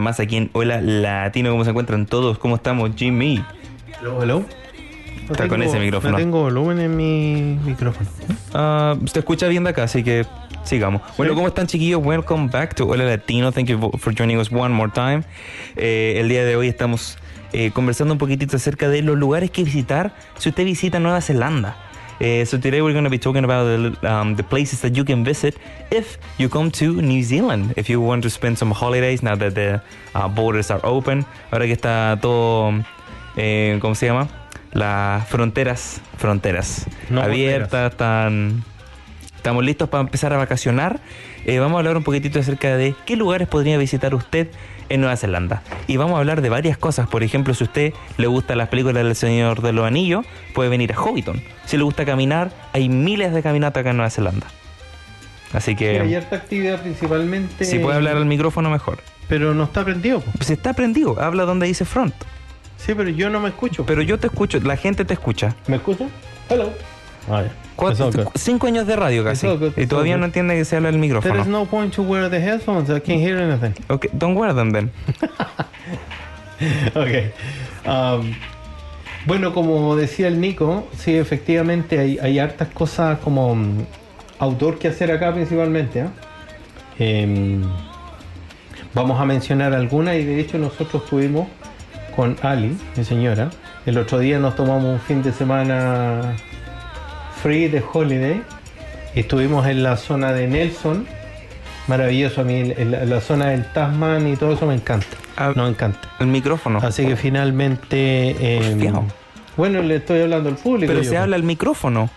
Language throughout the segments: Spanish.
Más aquí en Hola Latino. ¿Cómo se encuentran todos? ¿Cómo estamos, Jimmy? Hello, hello. No Está con ese micrófono. No tengo volumen en mi micrófono. Ah, se escucha bien de acá, así que sigamos. Bueno, ¿cómo están, chiquillos? Welcome back to Hola Latino. Thank you for joining us one more time. Eh, el día de hoy estamos eh, conversando un poquitito acerca de los lugares que visitar si usted visita Nueva Zelanda. Eh, so today we're going to be talking about the, um, the places that you can visit if you come to New Zealand. If you want to spend some holidays now that the uh, borders are open. Ahora que está todo, eh, ¿cómo se llama? Las fronteras, fronteras No abiertas, están Estamos listos para empezar a vacacionar. Eh, vamos a hablar un poquitito acerca de qué lugares podría visitar usted en Nueva Zelanda. Y vamos a hablar de varias cosas. Por ejemplo, si a usted le gustan las películas del Señor de los Anillos, puede venir a Hobbiton. Si le gusta caminar, hay miles de caminatas acá en Nueva Zelanda. Así Sí, que hay harta actividad principalmente. si puede hablar al micrófono, mejor. Pero no está prendido. po. Si está prendido, habla donde dice front. Sí, pero yo no me escucho. Pero yo te escucho, la gente te escucha. ¿Me escucha? Hello. Ya. Cuatro- cinco años de radio casi. all good, Y todavía no entiende que se habla el There micrófono. is no point to wear the headphones. I can't hear anything. Okay, don't wear them then. ok. Um, bueno, como decía el Nico, sí, efectivamente hay, hay hartas cosas como mm, outdoor que hacer acá principalmente. ¿ah? Em, vamos a mencionar algunas y de hecho nosotros estuvimos con Ali, mi señora. El otro día nos tomamos un fin de semana free de holiday. Estuvimos en la zona de Nelson. Maravilloso, a mí la zona del Tasman y todo eso me encanta. Ah. Nos encanta. El micrófono. Así que finalmente. eh, bueno, le estoy hablando al público. Pero yo, se pues. habla el micrófono.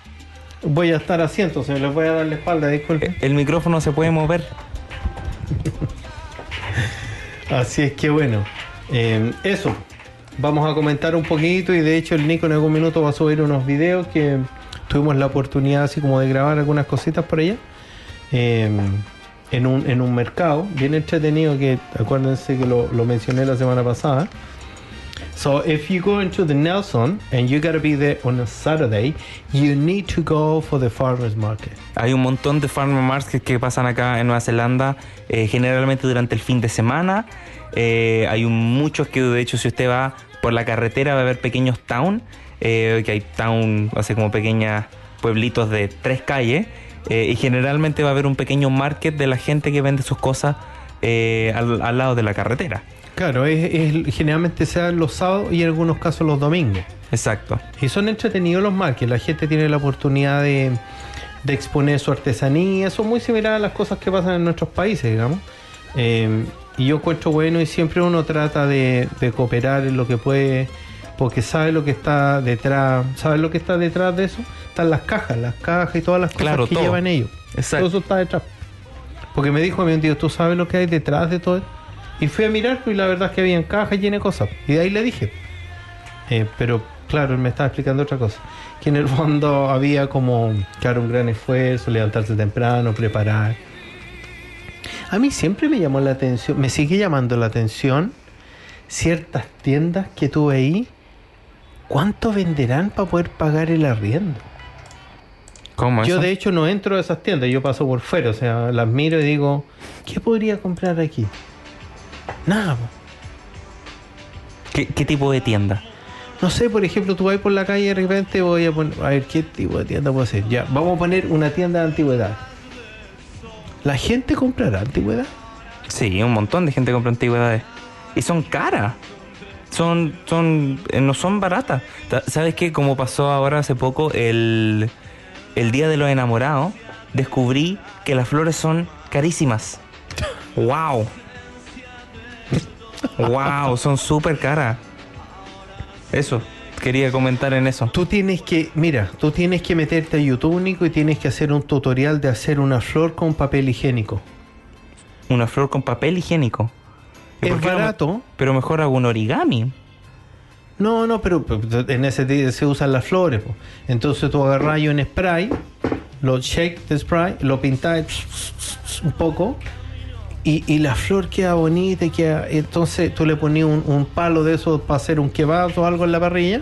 Voy a estar así, entonces les voy a dar la espalda, disculpen. El micrófono se puede mover. Así es que bueno, eh, eso. Vamos a comentar un poquito y de hecho el Nico en algún minuto va a subir unos videos que tuvimos la oportunidad así como de grabar algunas cositas por allá. eh, en, un, en un mercado bien entretenido que acuérdense que lo, lo mencioné la semana pasada. So if you go into the Nelson and you gotta be there on a Saturday, you need to go for the farmers market. Hay un montón de farmer markets que pasan acá en Nueva Zelanda, eh, generalmente durante el fin de semana. Eh, hay un- muchos que, de hecho, si usted va por la carretera va a ver pequeños town, eh, que hay town, así como pequeños pueblitos de tres calles, eh, y generalmente va a haber un pequeño market de la gente que vende sus cosas eh, al, al lado de la carretera. Claro, es, es- generalmente se dan los sábados y en algunos casos los domingos. Exacto. Y son entretenidos los markets, la gente tiene la oportunidad de, de exponer su artesanía, son muy similares a las cosas que pasan en nuestros países, digamos. Eh, y yo encuentro bueno y siempre uno trata de, de cooperar en lo que puede, porque sabe lo que está detrás, sabe lo que está detrás de eso, están las cajas, las cajas y todas las cosas Claro, que todo. llevan ellos. Exacto. Todo eso está detrás. Porque me dijo a un tío, ¿tú sabes lo que hay detrás de todo? esto?". Y fui a mirar pues, y la verdad es que había cajas llenas de cosas. Y de ahí le dije. Eh, pero claro, él me estaba explicando otra cosa. Que en el fondo había como, claro, un gran esfuerzo, levantarse temprano, preparar. A mí siempre me llamó la atención, me sigue llamando la atención ciertas tiendas que tuve ahí. ¿Cuánto venderán para poder pagar el arriendo? ¿Cómo Yo eso? de hecho no entro a esas tiendas, yo paso por fuera, o sea, las miro y digo, ¿qué podría comprar aquí? Nada. po. ¿Qué, qué tipo de tienda? No sé, por ejemplo, tú vas por la calle y de repente voy a poner, a ver, ¿qué tipo de tienda puedo hacer? Ya, vamos a poner una tienda de antigüedad. ¿La gente comprará antigüedad? Sí, un montón de gente compra antigüedades. Y son caras. Son, son, eh, no son baratas. Ta- ¿Sabes qué? Como pasó ahora hace poco, el, el Día de los Enamorados, descubrí que las flores son carísimas. ¡Wow! ¡Wow! Son súper caras. Eso, quería comentar en eso. Tú tienes que, mira, tú tienes que meterte a YouTube, Nico, y tienes que hacer un tutorial de hacer una flor con papel higiénico. Una flor con papel higiénico. ¿Y Es no barato. pero mejor hago un origami. No, no, pero, en ese día se usan las flores. po. Entonces tú agarras un spray, lo shake de spray, lo pintas un poco y, y la flor queda bonita. y Queda, entonces tú le ponías un, un palo de eso para hacer un kebab o algo en la parrilla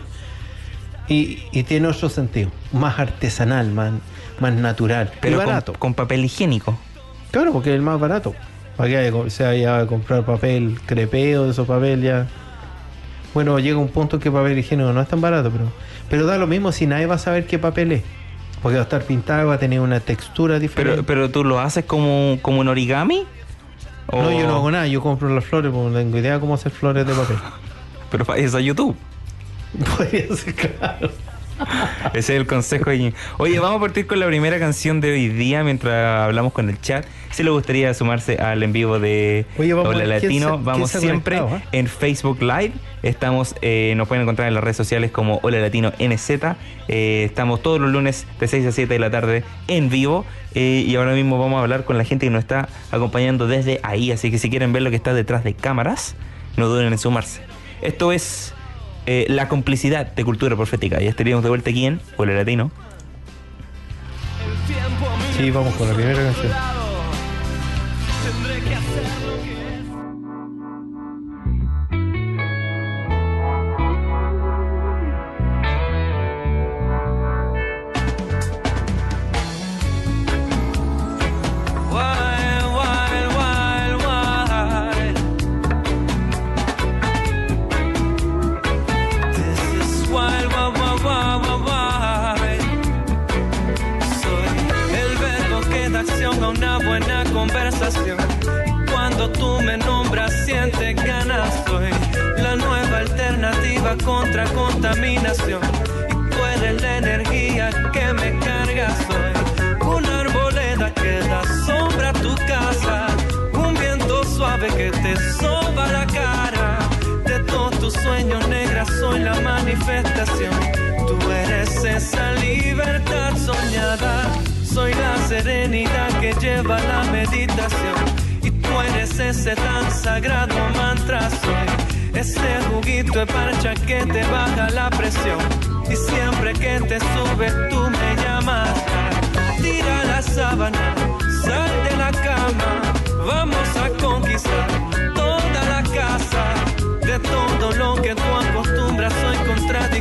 y, y tiene otro sentido, más artesanal, más, más natural Pero y con- barato. Con, papel higiénico. Claro, porque es el más barato. Para que haya- se vaya a comprar papel crepeo, de esos papel ya. Bueno, llega un punto que papel higiénico no es tan barato, pero, pero da lo mismo si nadie va a saber qué papel es. Porque va a estar pintado, va a tener una textura diferente. Pero, pero tú lo haces como, como un origami. ¿O- No, yo no hago nada, yo compro las flores porque no tengo idea cómo hacer flores de papel. Pero para eso YouTube. Podría ser claro. Ese es el consejo. ahí. Oye, vamos a partir con la primera canción de hoy día mientras hablamos con el chat. Si le gustaría sumarse al en vivo de Oye, vamos a Hola Latino, se- vamos siempre ¿eh? en Facebook Live. Estamos, eh, nos pueden encontrar en las redes sociales como Hola Latino NZ. Eh, estamos todos los lunes de 6 a 7 de la tarde en vivo. Eh, y ahora mismo vamos a hablar con la gente que nos está acompañando desde ahí. Así que si quieren ver lo que está detrás de cámaras, no duden en sumarse. Esto es eh, la complicidad de cultura profética. Y estaríamos de vuelta aquí en Hola Latino. Sí, vamos con la primera canción. Cuando tú me nombras, siente ganas. Soy la nueva alternativa contra contaminación. Y tú eres la energía que me carga. Soy una arboleda que da sombra a tu casa. Un viento suave que te soba serenidad que lleva la meditación. Y tú eres ese tan sagrado mantra. Soy ese juguito de parcha que te baja la presión. Y siempre que te subes tú me llamas. Tira la sábana, sal de la cama. Vamos a conquistar toda la casa. De todo lo que tú acostumbras soy contradicción.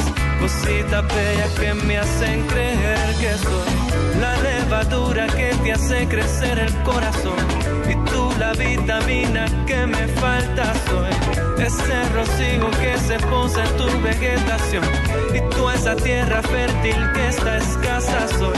cositas bellas que me hacen creer que soy la levadura que te hace crecer el corazón. Y tú la vitamina que me falta soy ese rocío que se posa en tu vegetación. Y tú esa tierra fértil que está escasa soy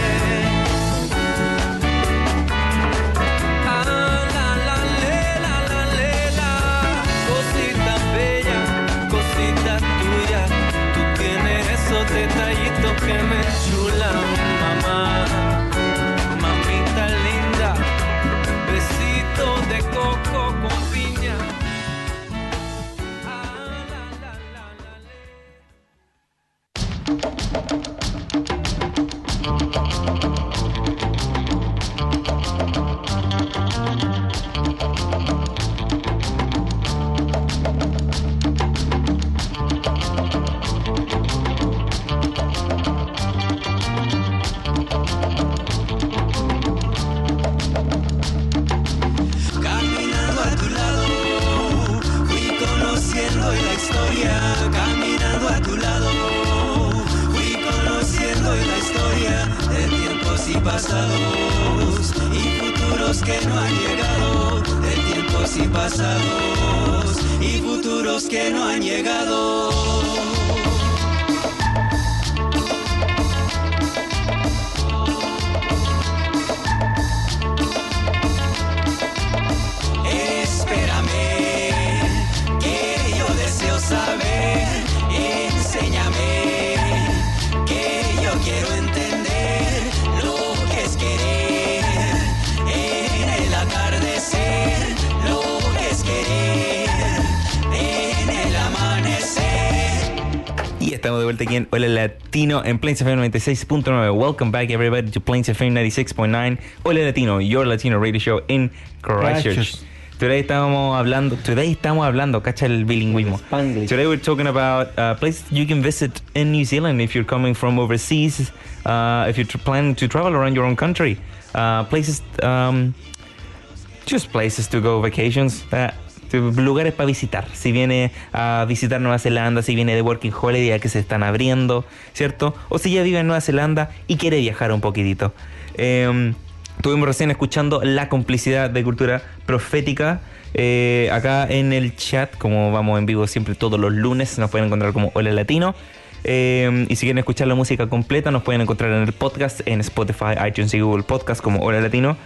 Esos detallitos que me enchulan, mamá. Estamos de vuelta aquí en Hola Latino en Plains FM 96.9. Welcome back everybody to Plains FM 96.9. Hola Latino, your Latino radio show in Christchurch. Today estamos hablando, today estamos hablando, cacha el bilingüismo. Spanglish. Today we're talking about uh, places you can visit in New Zealand if you're coming from overseas, uh, if you're planning to travel around your own country. Uh, places, um, just places to go vacations. to- lugares para visitar. Si viene a visitar Nueva Zelanda, si viene de Working Holiday que se están abriendo, ¿cierto? O si ya vive en Nueva Zelanda y quiere viajar un poquitito. Eh, Estuvimos recién escuchando la complicidad de cultura profética. eh, acá en el chat, como vamos en vivo siempre todos los lunes, nos pueden encontrar como Hola Latino. Eh, y si quieren escuchar la música completa, nos pueden encontrar en el podcast, en Spotify, iTunes y Google Podcast como Hola Latino.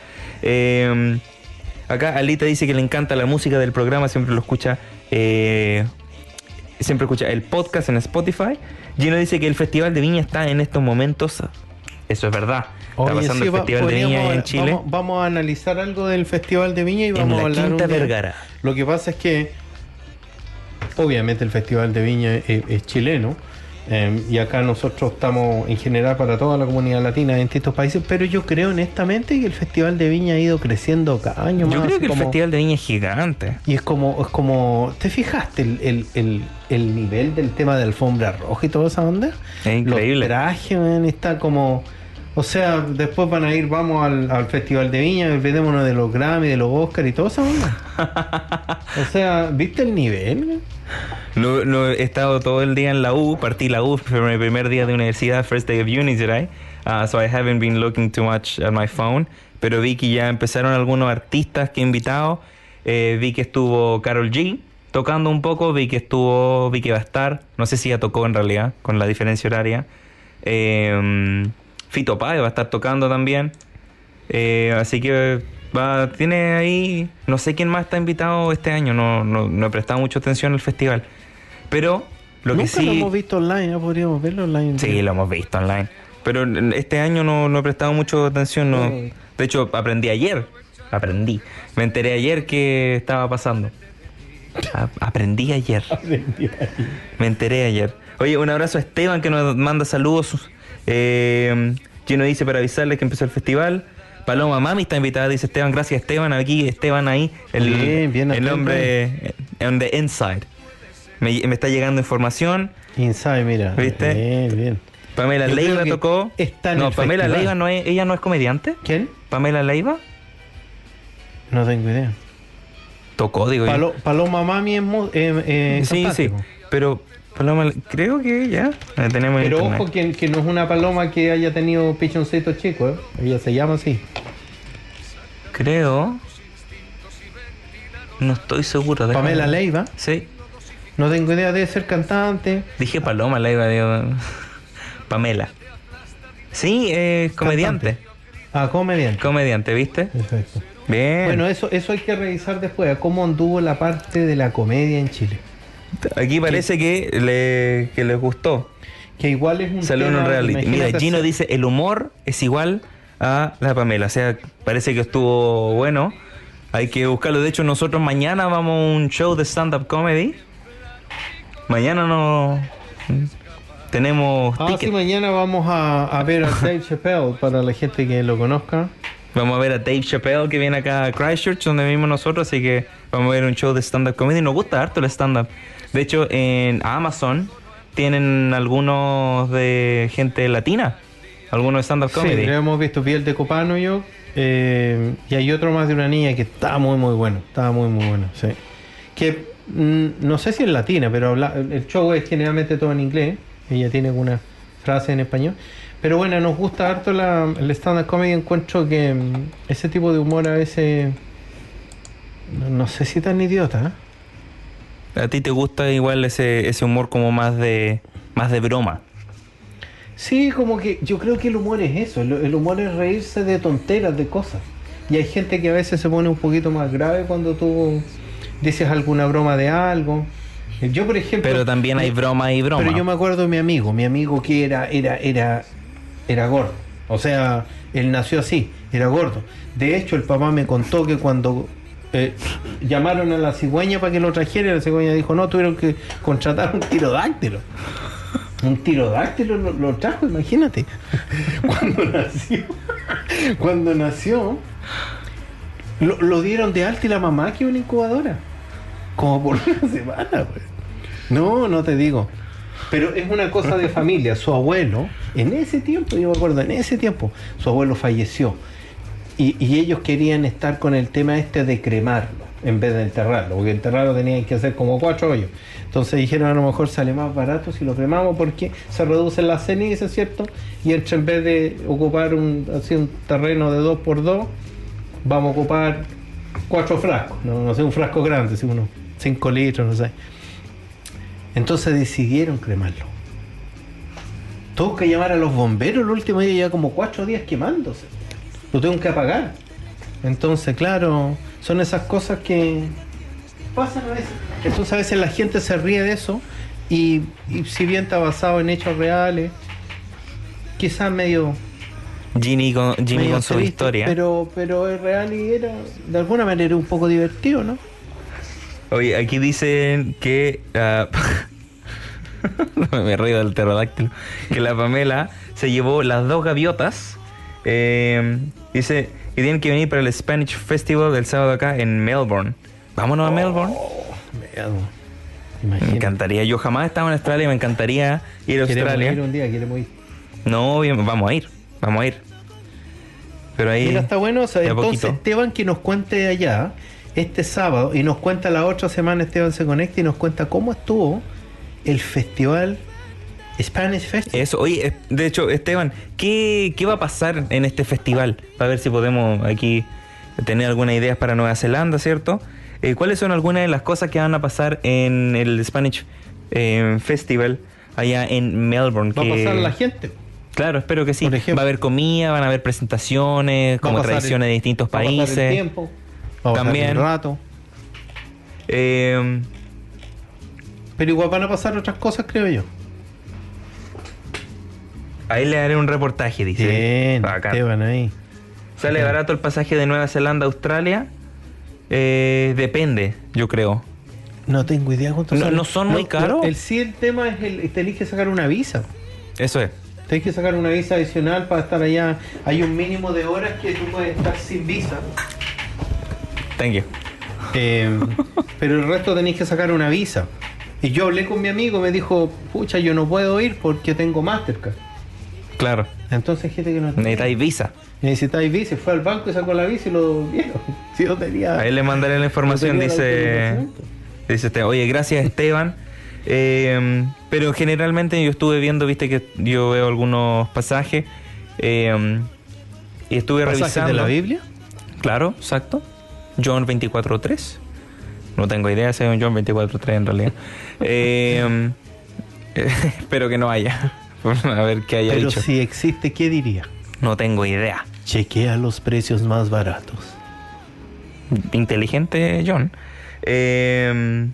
Eh, acá Alita dice que le encanta la música del programa, siempre lo escucha. eh, siempre escucha el podcast en Spotify. Gino dice que el Festival de Viña está en estos momentos. Eso es verdad. Está pasando sí, el va- Festival de Viña en Chile. Vamos, vamos a analizar algo del Festival de Viña y vamos la a hablar Quinta un día. Vergara. Lo que pasa es que, obviamente, el Festival de Viña es, es chileno. Eh, y acá nosotros estamos en general para toda la comunidad latina en distintos países, pero yo creo honestamente que el Festival de Viña ha ido creciendo cada año más. Yo creo que el Festival de Viña es gigante. Y es como, es como, ¿te fijaste el, el, el, el nivel del tema de alfombra roja y toda esa onda? Es increíble. Los trajes, man, está como, o sea, después van a ir, vamos al, al Festival de Viña, olvidémonos de los Grammy, de los Oscar y toda esa onda. o sea, ¿viste el nivel? No, no, he estado todo el día en la U, partí la U, fue mi primer día de universidad, first day of uni today. Uh, so I haven't been looking too much at my phone. Pero vi que ya empezaron algunos artistas que he invitado. Eh, vi que estuvo Carol G tocando un poco, vi que estuvo, vi que va a estar. No sé si ya tocó en realidad, con la diferencia horaria. Eh, Fito Páez va a estar tocando también. Eh, así que va, tiene ahí, no sé quién más está invitado este año, no, no, no he prestado mucha atención al festival. Pero lo Nunca que sí... lo hemos visto online, ¿no? podríamos verlo online. Sí, lo hemos visto online. Pero este año no, no he prestado mucha atención, no, De hecho, aprendí ayer. Aprendí. Me enteré ayer que estaba pasando. A- aprendí ayer. Me enteré ayer. Oye, un abrazo a Esteban que nos manda saludos. Eh, Gino dice para avisarles que empezó el festival. Paloma Mami está invitada, dice Esteban. Gracias Esteban. Aquí Esteban ahí. El, Bien, bien el hombre on the inside. Me, me está llegando información. Inside, mira. ¿Viste? Bien, bien. Pamela Yo Leiva tocó. está no, el Pamela festival. Leiva no es, ella no es comediante. ¿Quién? Pamela Leiva No tengo idea. tocó, digo yo. Palo- Paloma Mami es eh, eh, Sí, sí. Pero Paloma, creo que ya la tenemos en Pero internet. ojo que, que no es una paloma que haya tenido pichoncito chico, ¿eh? Ella se llama así. Creo. No estoy seguro. déjame- Pamela Leiva. Sí. No tengo idea de ser cantante. Dije Paloma Leiva, digo. Pamela. Sí, es comediante. Ah, comediante. Comediante, ¿viste? Perfecto. Bien. Bueno, eso, eso hay que revisar después, cómo anduvo la parte de la comedia en Chile. Aquí parece que, le, que les gustó. Que igual es un Salió en un reality. Mira, Gino hacer- dice, el humor es igual a la Pamela. O sea, parece que estuvo bueno. Hay que buscarlo. De hecho, nosotros mañana vamos a un show de stand-up comedy. Mañana no... Tenemos Ah, sí, mañana vamos a, a ver a Dave Chappelle para la gente que lo conozca. Vamos a ver a Dave Chappelle que viene acá a Christchurch, donde vivimos nosotros, así que vamos a ver un show de stand-up comedy. Nos gusta harto el stand-up. De hecho, en Amazon tienen algunos de gente latina, algunos de stand-up Sí, comedy. lo hemos visto, vi el de Copano yo. eh, y hay otro más de una niña que estaba muy, muy bueno. Estaba muy, muy bueno, sí. Que mm, no sé si es latina, pero habla- el show es generalmente todo en inglés. Ella tiene alguna frase en español. Pero bueno, nos gusta harto la, el stand-up comedy. Encuentro que mm, ese tipo de humor a veces. No, sé si tan idiota. ¿eh? ¿A ti te gusta igual ese, ese humor como más de más de broma? Sí, como que yo creo que el humor es eso. El, el humor es reírse de tonteras, de cosas. Y hay gente que a veces se pone un poquito más grave cuando tú dices alguna broma de algo. Yo, por ejemplo. Pero también hay broma y broma. Pero yo me acuerdo de mi amigo, mi amigo que era, era, era, era gordo. O sea, él nació así, era gordo. De hecho, el papá me contó que cuando eh, llamaron a la cigüeña para que lo trajera, la cigüeña dijo, no, tuvieron que contratar un tirodáctilo. Un tirodáctilo lo, lo trajo, imagínate. Cuando nació, cuando nació, lo, dieron de alta y la mamá que una incubadora. Como por una semana, pues. No, no te digo. Pero es una cosa de familia. Su abuelo, en ese tiempo, yo me acuerdo, en ese tiempo, su abuelo falleció. Y, ellos querían estar con el tema este de cremarlo en vez de enterrarlo, porque enterrarlo tenían que hacer como cuatro hoyos. Entonces dijeron a lo mejor sale más barato si lo cremamos porque se reducen las cenizas, ¿cierto? Y en vez de ocupar un, un terreno de dos por dos, vamos a ocupar cuatro frascos, no, sé, un frasco grande, si uno, cinco litros, no sé. Entonces decidieron cremarlo. Tuvo que llamar a los bomberos el último día, ya como cuatro días quemándose. Lo tengo que apagar. Entonces, claro, son esas cosas que pasan a veces. Entonces a veces la gente se ríe de eso y, y si bien está basado en hechos reales, quizás medio, Ginny con, con su historia. Pero, pero es real y era de alguna manera un poco divertido, ¿no? Oye, aquí dicen que. ah, me río del pterodáctilo. Que la Pamela se llevó las dos gaviotas. eh, dice que tienen que venir para el Spanish Festival del sábado acá en Melbourne. Vámonos a Melbourne. Miedo. Me encantaría. Yo jamás he estado en Australia y me encantaría ir a Australia. ir un día, queremos ir. No, bien, vamos a ir. Vamos a ir. Pero ahí. Mira, está bueno. o sea, entonces, poquito. Esteban que nos cuente allá este sábado y nos cuenta la otra semana, Esteban se conecta y nos cuenta cómo estuvo el festival Spanish Festival. Eso, oye, de hecho, Esteban, ¿qué, qué va a pasar en este festival? Para ver si podemos aquí tener algunas ideas para Nueva Zelanda, ¿cierto? Eh, ¿Cuáles son algunas de las cosas que van a pasar en el Spanish eh, Festival allá en Melbourne? Va a pasar la gente. Claro, espero que sí. Por ejemplo. va a haber comida, van a haber presentaciones, como tradiciones el- de distintos va a el países. tiempo, va También. el rato. Eh, Pero igual van a pasar otras cosas, creo yo. ahí le haré un reportaje, dice. Bien, Bacán. Esteban ahí. ¿Sale barato el pasaje de Nueva Zelanda a Australia? Eh, depende, yo creo. No tengo idea cuánto No- sale. no son muy caros. El sí, el tema es el tenés que sacar una visa. Eso es. Tenés que sacar una visa adicional para estar allá. Hay un mínimo de horas que tú puedes estar sin visa. Thank you. Eh, pero el resto tenéis que sacar una visa. Y yo hablé con mi amigo, me dijo, pucha, yo no puedo ir porque tengo Mastercard. Claro. Entonces gente que no tiene. Necesitáis visa. Necesitáis visa. Fue al banco y sacó la visa y lo vieron. Si yo tenía. Ahí le mandaré la información, no la dice. Dice usted, oye, gracias Esteban. Eh, pero generalmente yo estuve viendo, viste que yo veo algunos pasajes. eh, y estuve ¿Pasajes revisando. de la Biblia? Claro, exacto. John 24.3. No tengo idea si hay un John 24.3 en realidad. Eh, espero que no haya. A ver qué haya Pero dicho. si existe, ¿qué diría? No tengo idea. Chequea los precios más baratos. Inteligente John. Eh,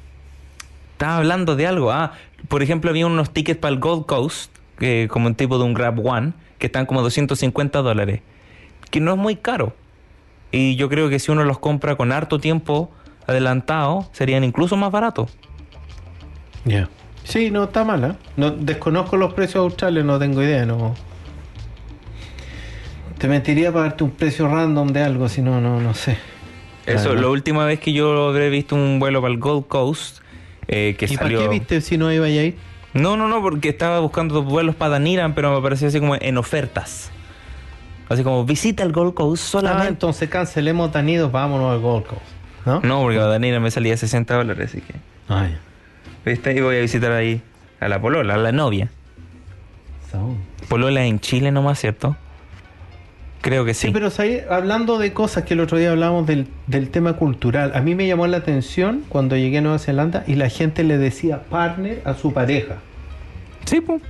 estaba hablando de algo. Ah, por ejemplo, había unos tickets para el Gold Coast, que como un tipo de un Grab One, que están como 250 dólares. Que no es muy caro. Y yo creo que si uno los compra con harto tiempo adelantado, serían incluso más baratos. Ya. Sí, no está mala. No, desconozco los precios australes, no tengo idea, no. Te mentiría para darte un precio random de algo, si no, no, no sé. Eso, la última vez que yo habré visto un vuelo para el Gold Coast, eh, que ¿Y para salió... qué viste si no iba a ir? No, no, no, porque estaba buscando vuelos para Daniran, pero me parecía así como en ofertas. Así como visita el Gold Coast Ah, solamente. entonces cancelemos Tanidos, vámonos al Gold Coast. ¿No? no, porque a Daniran me salía 60 dólares, así que. Ah, ya. ¿Viste? Y voy a visitar ahí a la Polola, a la novia. Saúl. Polola en Chile nomás, ¿cierto? Creo que sí. Sí, pero ¿sabes? hablando de cosas que el otro día hablábamos del, del tema cultural, a mí me llamó la atención cuando llegué a Nueva Zelanda y la gente le decía partner a su pareja. Sí, pues.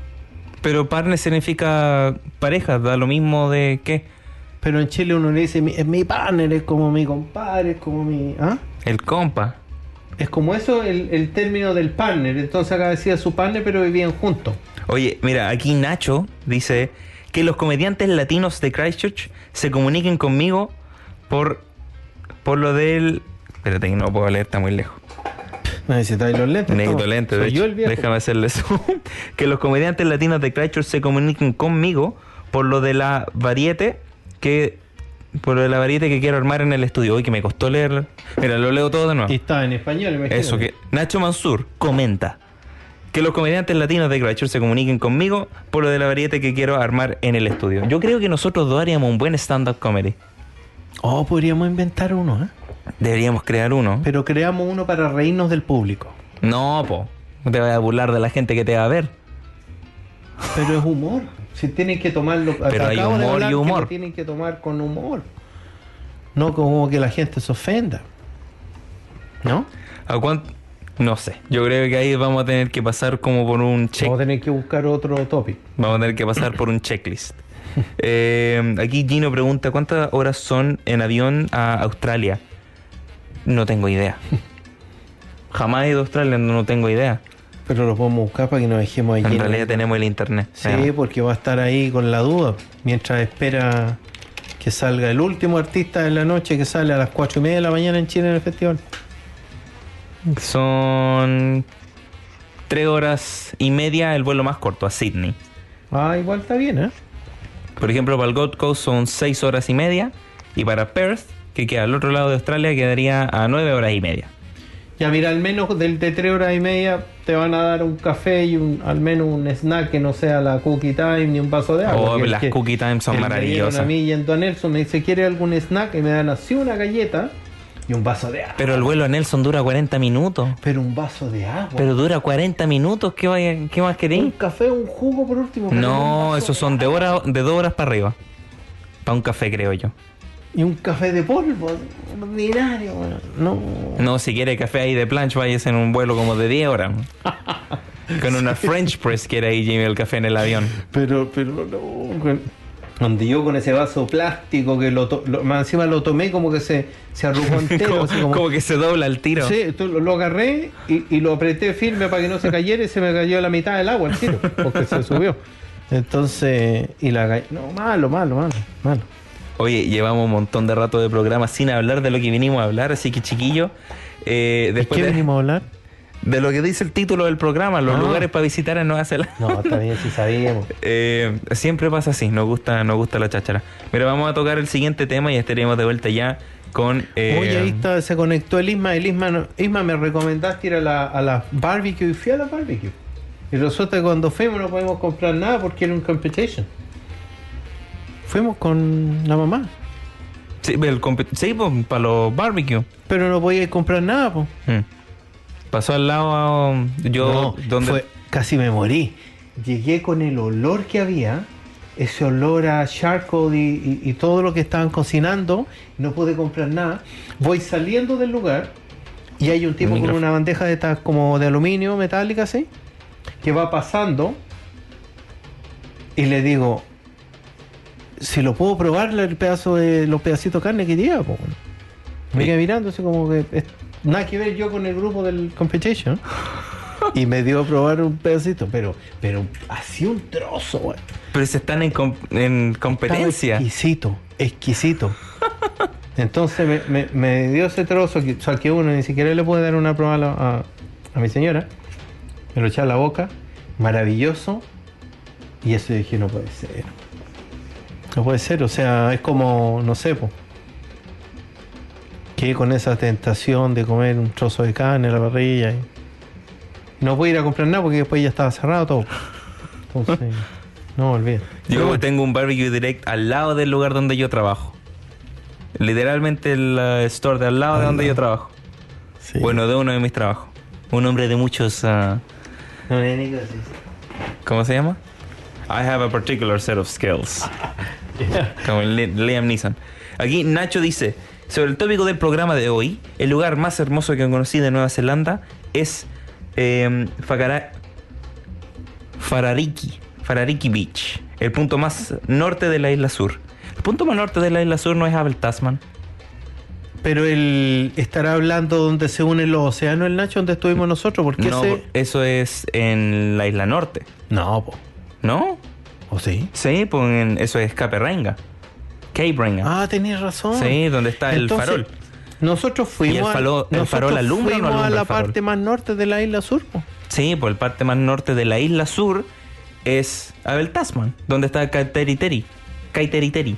Pero partner significa pareja, da lo mismo de qué. Pero en Chile uno le dice, "Mi- es mi partner, es como mi compadre, es como mi... ¿Ah? El compa. Es como eso el, el término del partner. Entonces acá decía su partner, pero vivían juntos. Oye, mira, aquí Nacho dice que los comediantes latinos de Christchurch se comuniquen conmigo por, por lo del... Espérate, que no puedo leer, está muy lejos. Necesitáis los lentes. Necesito lentes, de hecho. Déjame hacerle zoom. que los comediantes latinos de Christchurch se comuniquen conmigo por lo de la variete que... Por lo de la variete que quiero armar en el estudio. Hoy que me costó leer... Mira, lo leo todo de nuevo. Y está en español, imagínate. Eso que Nacho Mansur comenta que los comediantes latinos de Christchurch se comuniquen conmigo por lo de la variete que quiero armar en el estudio. Yo creo que nosotros dos haríamos un buen stand-up comedy. Oh, podríamos inventar uno, ¿eh? Deberíamos crear uno. Pero creamos uno para reírnos del público. No, po. No te vayas a burlar de la gente que te va a ver. Pero es humor. Si tienen que tomarlo. Pero hay humor y que humor. lo tienen que tomar con humor. No como que la gente se ofenda. ¿No? ¿A cuánto? No sé. Yo creo que ahí vamos a tener que pasar como por un check. Vamos a tener que buscar otro topic. Vamos a tener que pasar por un checklist. Eh, aquí Gino pregunta, ¿cuántas horas son en avión a Australia? No tengo idea. Jamás he ido a Australia, no tengo idea. Pero lo podemos buscar para que nos dejemos ahí. En realidad tenemos el internet. Sí, porque va a estar ahí con la duda. Mientras espera que salga el último artista de la noche que sale a las cuatro y media de la mañana en Chile en el festival. Son tres horas y media el vuelo más corto a Sydney. Ah, igual está bien, ¿eh? Por ejemplo, para el Gold Coast son seis horas y media. Y para Perth, que queda al otro lado de Australia, quedaría a nueve horas y media. Ya mira, al menos del de tres horas y media te van a dar un café y un, al menos un snack que no sea la cookie time ni un vaso de agua. Oh, las que- cookie times son maravillosas. A mí yendo a Nelson me dice, ¿quiere algún snack? Y me dan así una galleta y un vaso de agua. Pero el vuelo a Nelson dura 40 minutos. Pero un vaso de agua. Pero dura 40 minutos, ¿qué, vaya- qué más un queréis? café, un jugo por último. un No, esos son de agua. hora, de dos horas para arriba. Para un café, creo yo. Y un café de polvo, ordinario, bueno. No. No, si quiere café ahí de plancha, vayas en un vuelo como de 10 horas. Con una French press quiere ahí Jimmy el café en el avión. Pero, pero no. Donde yo con ese vaso plástico que lo, más encima lo tomé como que se, se arrugó entero. como, así como- como que se dobla el tiro. Sí, lo, agarré y, y lo apreté firme para que no se cayera y se me cayó la mitad del agua el tiro, porque se subió. Entonces, y la No, malo, malo, malo, malo. Oye, llevamos un montón de rato de programa sin hablar de lo que vinimos a hablar, así que chiquillo, eh, ¿De después qué de, venimos a hablar? De lo que dice el título del programa, los Ah. lugares para visitar en Nueva Zelanda. No, está bien, si sabíamos. Eh, siempre pasa así, nos gusta, nos gusta la cháchara. Pero vamos a tocar el siguiente tema y estaremos de vuelta ya con... eh, Oye, ahí está, se conectó el Isma. El Isma, Isma me recomendaste ir a la, a la barbecue y fui a la barbecue. Y resulta que cuando fuimos no podíamos comprar nada porque era un competition. Fuimos con la mamá, Sí, el sí, para los barbecue. pero no podía comprar nada. Mm. Pasó al lado um, yo No, donde fue- casi me morí. Llegué con el olor que había, ese olor a charcoal y, y- y todo lo que estaban cocinando. No pude comprar nada. Voy saliendo del lugar y hay un tipo con una bandeja de estas como de aluminio metálica así, que va pasando y le digo, si lo puedo probar el pedazo de los pedacitos de carne que lleva, po, bueno". Me mirando así como que nada que ver yo con el grupo del competition. Y me dio a probar un pedacito, pero, pero así un trozo, güey. pero se están en, com- en competencia. Estaba exquisito, exquisito. Entonces me, me- me dio ese trozo que, o sea, que uno ni siquiera le puede dar una prueba a- a mi señora. Me lo eché a la boca, maravilloso. Y eso dije, no puede ser. No puede ser, o sea, es como, no sé, po, que con esa tentación de comer un trozo de carne a la parrilla. y- no pude ir a comprar nada porque después ya estaba cerrado todo. Entonces, no olvidé. Yo tengo un barbecue direct al lado del lugar donde yo trabajo. Literalmente el uh, store de al lado de donde yo trabajo. Sí. Bueno, de uno de mis trabajos. Un hombre de muchos... uh, sí, ¿Cómo se llama? I have a particular set of skills. Como Liam Neeson. Aquí Nacho dice, sobre el tópico del programa de hoy, el lugar más hermoso que conocí de Nueva Zelanda es eh, Fakara- Farariki, Farariki Beach, el punto más norte de la isla sur. El punto más norte de la isla sur no es Abel Tasman. Pero él estará hablando donde se unen los océanos, el Nacho, donde estuvimos nosotros, porque No, ese... eso es en la isla norte, No, po. ¿no? ¿O sí? Sí, pues en- eso es Caperrenga. Ah, tenías razón. Sí, donde está el farol. Nosotros fuimos, ¿Y el falo- farol alumbra no fuimos a la parte más norte de la isla sur. po. Sí, por el parte más norte de la isla sur es Abel Tasman, donde está Kaiteriteri. Kaiteriteri,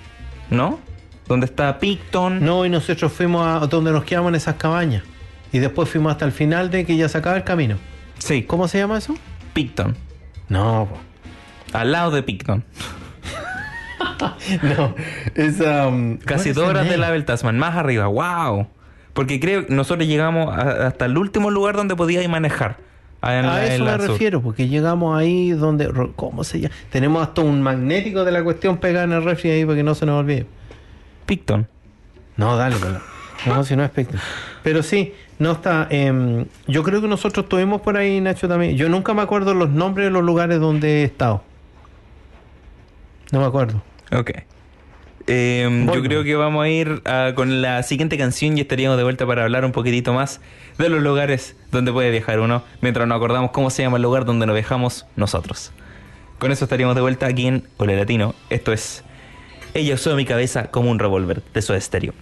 ¿no? Donde está Picton. No, y nosotros fuimos a donde nos quedamos en esas cabañas. Y después fuimos hasta el final de que ya se acaba el camino. Sí, ¿Cómo se llama eso? Picton. No, po. Al lado de Picton. no. Es, um, Casi ¿cuál dos horas del name? Abel Tasman, más arriba. ¡Wow! Porque creo que nosotros llegamos a- hasta el último lugar donde podíais manejar. A la- eso me sur. refiero, porque llegamos ahí donde. ¿Cómo se llama? Tenemos hasta un magnético de la cuestión pegado en el refri ahí para que no se nos olvide. Picton. No, dale, dale. No, si no es Spectrum. Pero sí, no está. em, yo creo que nosotros estuvimos por ahí, Nacho, también. Yo nunca me acuerdo los nombres de los lugares donde he estado. No me acuerdo. Ok. Eh, yo creo que vamos a ir ah, con la siguiente canción y estaríamos de vuelta para hablar un poquitito más de los lugares donde puede viajar uno, mientras nos acordamos cómo se llama el lugar donde nos viajamos nosotros. Con eso estaríamos de vuelta aquí en Ole Latino. Esto es Ella usó mi cabeza como un revólver de su estéreo.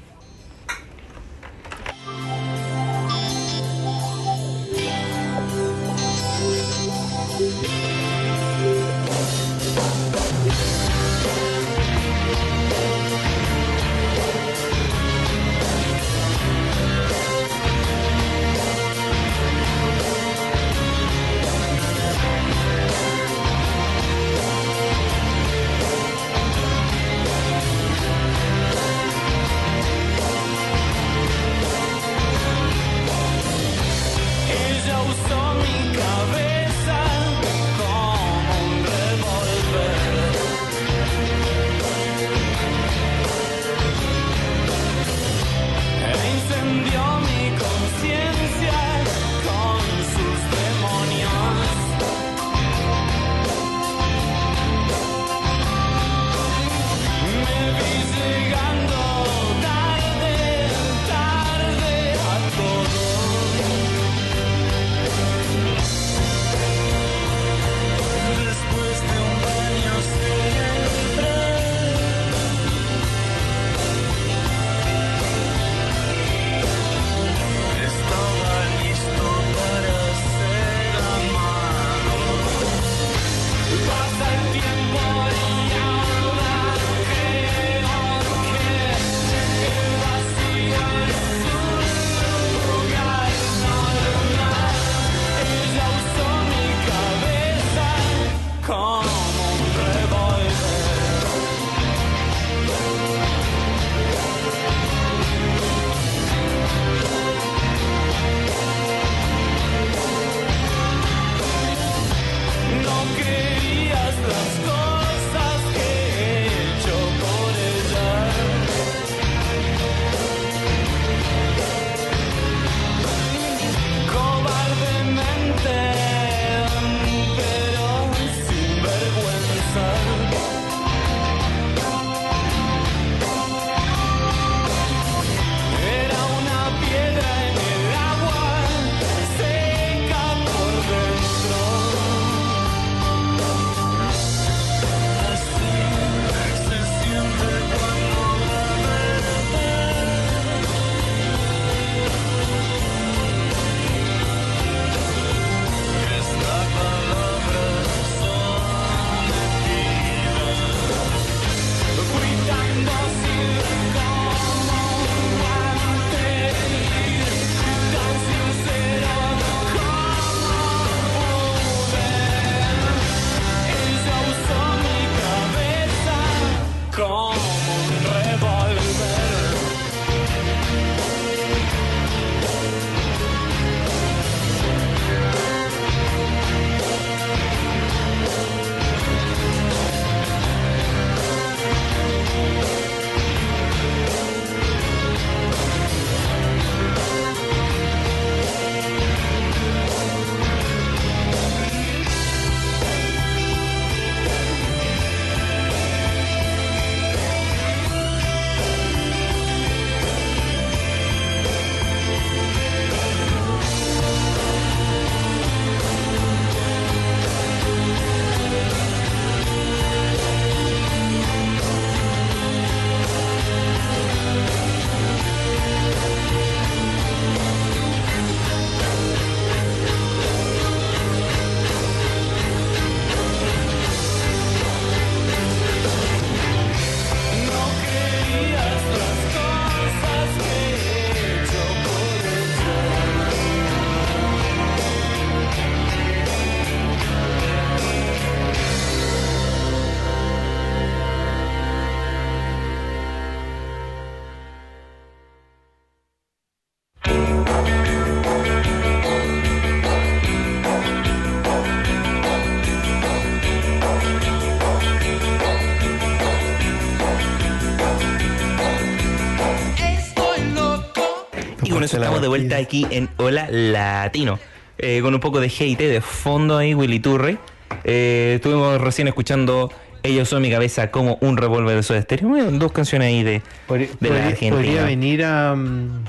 Eso estamos de vuelta aquí en Hola Latino. Eh, con un poco de GT de fondo ahí, Willy Turri. Eh, estuvimos recién escuchando Ellos son mi cabeza como un revólver de Soda Stereo. Bueno, dos canciones ahí de, Podría, de la Argentina. podría venir a, mm,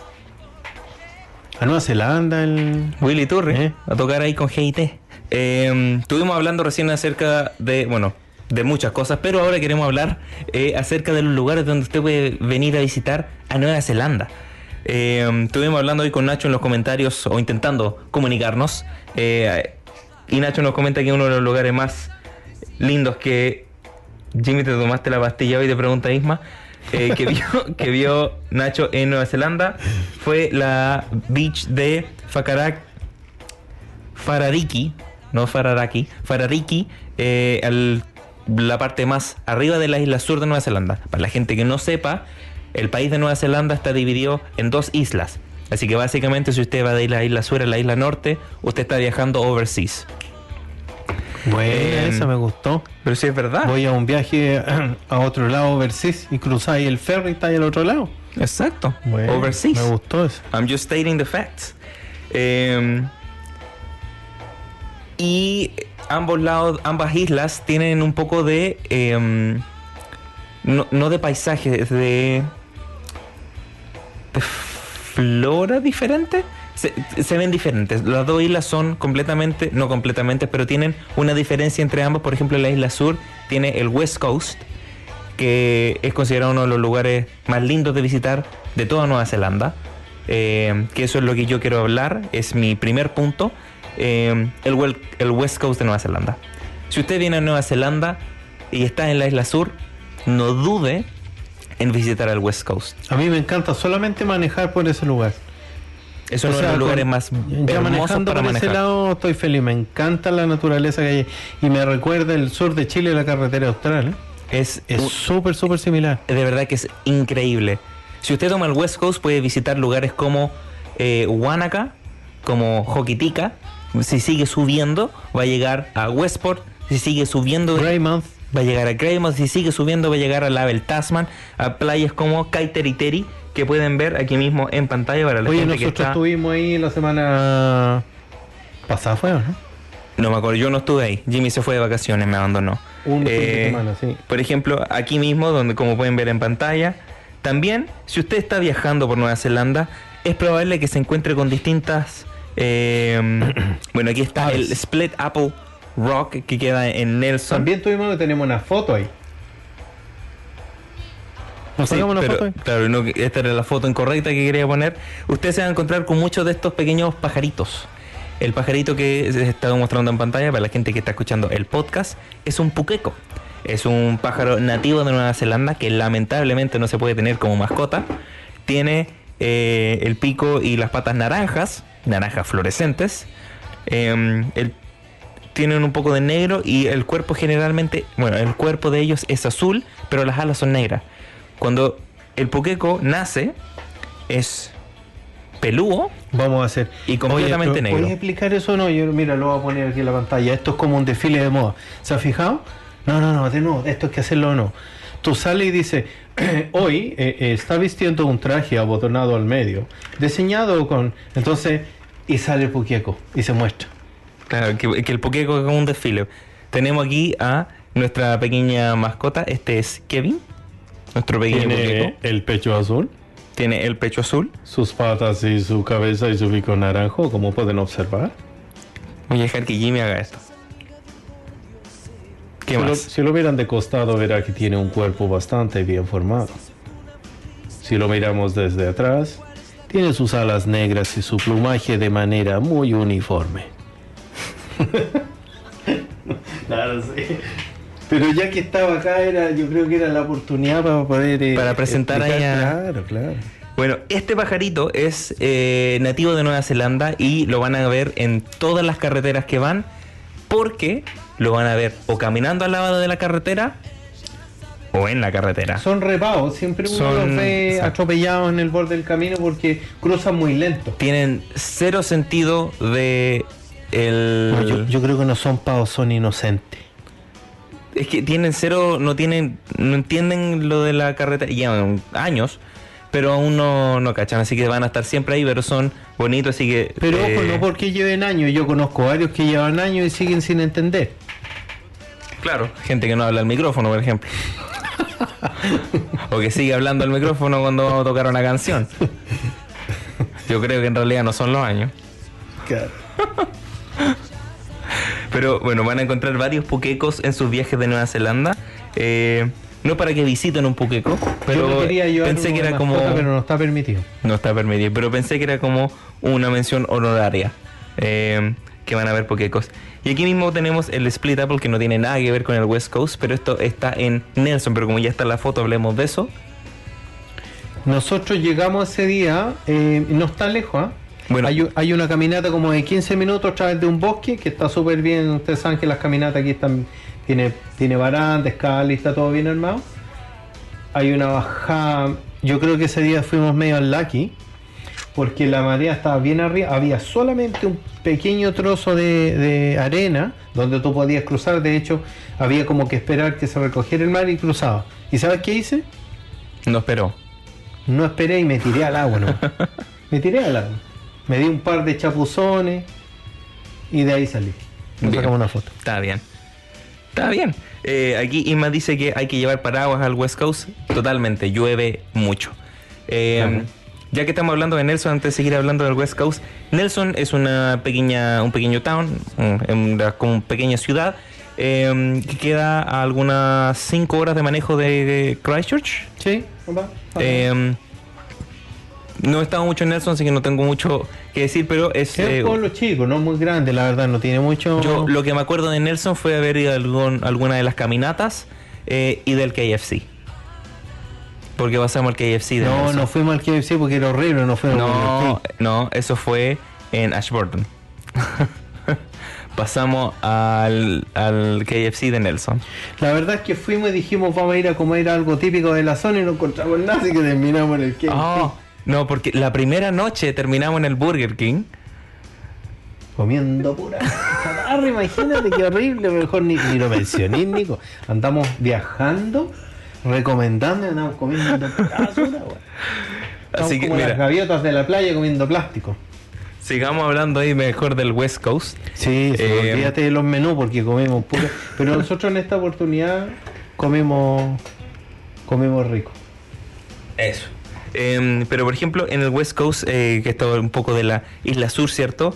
a Nueva Zelanda el... Willy Turri ¿Eh? a tocar ahí con GT. Eh, estuvimos hablando recién acerca de, bueno, de muchas cosas, pero ahora queremos hablar eh, acerca de los lugares donde usted puede venir a visitar a Nueva Zelanda. Eh, estuvimos hablando hoy con Nacho en los comentarios o intentando comunicarnos. eh, y Nacho nos comenta que uno de los lugares más lindos que Jimmy te tomaste la pastilla hoy, te pregunta Isma, eh, que, vio, que vio Nacho en Nueva Zelanda fue la beach de Fakarak, Farariki, no Fararaki, Farariki, eh, al- la parte más arriba de la isla sur de Nueva Zelanda. Para la gente que no sepa, el país de Nueva Zelanda está dividido en dos islas. Así que básicamente si usted va de la isla sur a la isla norte, usted está viajando overseas. Bueno, Eh, esa me gustó. Pero si es verdad. Voy a un viaje a otro lado overseas y cruzáis el ferry y está ahí al otro lado. Exacto. Bueno, overseas. Me gustó eso. I'm just stating the facts. Eh, y ambos lados, ambas islas tienen un poco de. eh, no, no de paisajes, de. De flora diferente. Se, ven diferentes. Las dos islas son completamente, no completamente, pero tienen una diferencia entre ambas. Por ejemplo, la isla sur tiene el West Coast, que es considerado uno de los lugares más lindos de visitar de toda Nueva Zelanda. Eh, que eso es lo que yo quiero hablar, es mi primer punto. Eh, el West Coast de Nueva Zelanda. Si usted viene a Nueva Zelanda y está en la isla sur, no dude en visitar el West Coast. A mí me encanta solamente manejar por ese lugar. Es O uno de los lugares más ya hermosos manejando para por ese manejar. lado estoy feliz. Me encanta la naturaleza que hay y me recuerda el sur de Chile, la carretera austral. ¿eh? Es, Es súper, súper similar. de verdad que es increíble. Si usted toma el West Coast puede visitar lugares como eh, Wanaka, como Hokitika. Si sigue subiendo va a llegar a Westport. Si sigue subiendo Greymouth. Va a llegar a Greymouth. Si sigue subiendo va a llegar a Label Tasman, a playas como Kaiteriteri que pueden ver aquí mismo en pantalla para la Oye, gente que nosotros está. estuvimos ahí la semana pasada, ¿fue o no? No me acuerdo, yo no estuve ahí. Jimmy se fue de vacaciones, me abandonó. Un fin de Eh, semana, sí. Por ejemplo, aquí mismo, donde como pueden ver en pantalla, también, si usted está viajando por Nueva Zelanda, es probable que se encuentre con distintas. eh, bueno, aquí está el. Split Apple Rock que queda en Nelson. También tuvimos que tenemos una foto ahí. ¿Nos Sí, una pero, foto ahí? Claro, no, esta era la foto incorrecta que quería poner. Usted se va a encontrar con muchos de estos pequeños pajaritos. El pajarito que se está mostrando en pantalla para la gente que está escuchando el podcast es un puqueco. Es un pájaro nativo de Nueva Zelanda que lamentablemente no se puede tener como mascota. Tiene eh, el pico y las patas naranjas, naranjas fluorescentes. Em, el tienen un poco de negro y el cuerpo generalmente, bueno, el cuerpo de ellos es azul, pero las alas son negras. Cuando el puqueco nace, es pelúo Vamos a hacer. y completamente Oye, negro. ¿Puedes explicar eso o no? Yo, mira, lo voy a poner aquí en la pantalla. Esto es como un desfile de moda. ¿Se ha fijado? No, no, no, de nuevo, esto hay que hacerlo o no. Tú sales y dices, hoy eh, eh, está vistiendo un traje abotonado al medio, diseñado con. Entonces, y sale el puqueco y se muestra. Claro, que, que el puqueco es como un desfile. Tenemos aquí a nuestra pequeña mascota. Este es Kevin, nuestro pequeño puqueco. el pecho azul, Tiene el pecho azul. sus patas y su cabeza y su pico naranjo, como pueden observar. Voy a dejar que Jimmy haga esto. ¿Qué si, Lo, más? si lo miran de costado, verá que tiene un cuerpo bastante bien formado. Si lo miramos desde atrás, tiene sus alas negras y su plumaje de manera muy uniforme. Claro, sí. Pero ya que estaba acá, era, yo creo que era la oportunidad para poder. eh, Para presentar explicar. a- Claro, claro. Bueno, este pajarito es eh, nativo de Nueva Zelanda y lo van a ver en todas las carreteras que van porque lo van a ver o caminando al lado de la carretera o en la carretera. Son repados, siempre uno Son- los ve exacto. atropellados en el borde del camino porque cruzan muy lento. Tienen cero sentido de el... No, yo, yo creo que no son pavos, son inocentes. Es que tienen cero, no tienen, no entienden lo de la carretera, llevan años, pero aún no, no cachan, así que van a estar siempre ahí, pero son bonitos, así que... Pero eh, ojo, no porque lleven años, yo conozco varios que llevan años y siguen sin entender. Claro, gente que no habla al micrófono, por ejemplo. o que sigue hablando al micrófono cuando vamos a tocar una canción. Yo creo que en realidad no son los años. Pero bueno, van a encontrar varios puquecos en sus viajes de Nueva Zelanda. Eh, no para que visiten un puqueco, pero Yo pensé que era como... mascota, Pero no está permitido. No está permitido, pero pensé que era como una mención honoraria. eh, que van a ver Pokécos. Y aquí mismo tenemos el Split Apple que no tiene nada que ver con el West Coast, pero esto está en Nelson. Pero como ya está en la foto, hablemos de eso. Nosotros llegamos ese día, eh, no está lejos, ¿ah? Bueno. hay, una caminata como de 15 minutos a través de un bosque que está súper bien. Ustedes saben que las caminatas aquí están, tiene, tiene baranda, escala y está todo bien armado. Hay una bajada, yo creo que ese día fuimos medio lucky porque la marea estaba bien arriba, había solamente un pequeño trozo de, de arena donde tú podías cruzar, de hecho había como que esperar que se recogiera el mar y cruzaba. ¿Y sabes qué hice? No esperó. No esperé y me tiré al agua, ¿no? me tiré al agua. Me di un par de chapuzones y de ahí salí. Nos sacamos una foto. Está bien. Está bien. Eh, aquí Isma dice que hay que llevar paraguas al West Coast. Totalmente, llueve mucho. Eh. Ya que estamos hablando de Nelson, antes de seguir hablando del West Coast, Nelson es una pequeña, un pequeño town, un- una como pequeña ciudad, eh, que queda a algunas 5 horas de manejo de Christchurch. Sí. No he estado mucho en Nelson, así que no tengo mucho que decir, pero es... es eh, un pueblo chico, no muy grande, la verdad, no tiene mucho. yo lo que me acuerdo de Nelson fue haber ido a algún- alguna de las caminatas eh, y del KFC. Porque pasamos al KFC de no, Nelson. no fuimos al KFC porque era horrible, no fuimos no, al no, eso fue en Ashburton. pasamos al, al KFC de Nelson. La verdad es que fuimos y dijimos vamos a ir a comer algo típico de la zona y no encontramos nada, así que terminamos en el KFC. Oh, no, porque la primera noche terminamos en el Burger King. Comiendo pura imagínate qué horrible, mejor ni, ni lo mencioné, Nico. Andamos viajando, recomendando y andamos comiendo pura basura, Así que, como las gaviotas de la playa comiendo plástico. Sigamos hablando ahí mejor del West Coast. Sí, sí, Eh, olvídate de los menús porque comemos pura. Pero nosotros en esta oportunidad comemos comemos rico. Eso. Em, pero por ejemplo, en el West Coast, eh, que está un poco de la isla sur, ¿cierto?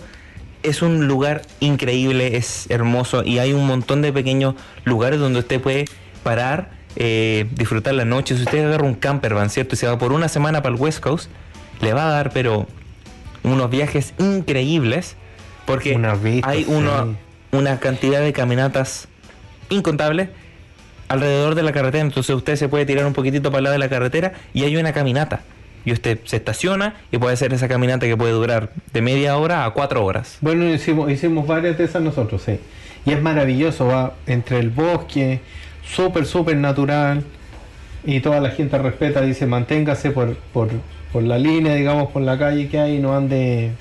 Es un lugar increíble, es hermoso y hay un montón de pequeños lugares donde usted puede parar, eh, disfrutar la noche. Si usted agarra un camper van, ¿cierto? Y se va por una semana para el West Coast, le va a dar, pero unos viajes increíbles porque Una vista, hay uno- sí. una cantidad de caminatas incontables alrededor de la carretera. Entonces usted se puede tirar un poquitito para el lado de la carretera y hay una caminata. Y usted se estaciona y puede hacer esa caminata que puede durar de media hora a cuatro horas. Bueno, hicimos, varias de esas nosotros, sí. Y es maravilloso, va entre el bosque, súper, súper natural. Y toda la gente respeta, dice, manténgase por, por, por la línea, digamos, por la calle que hay, no ande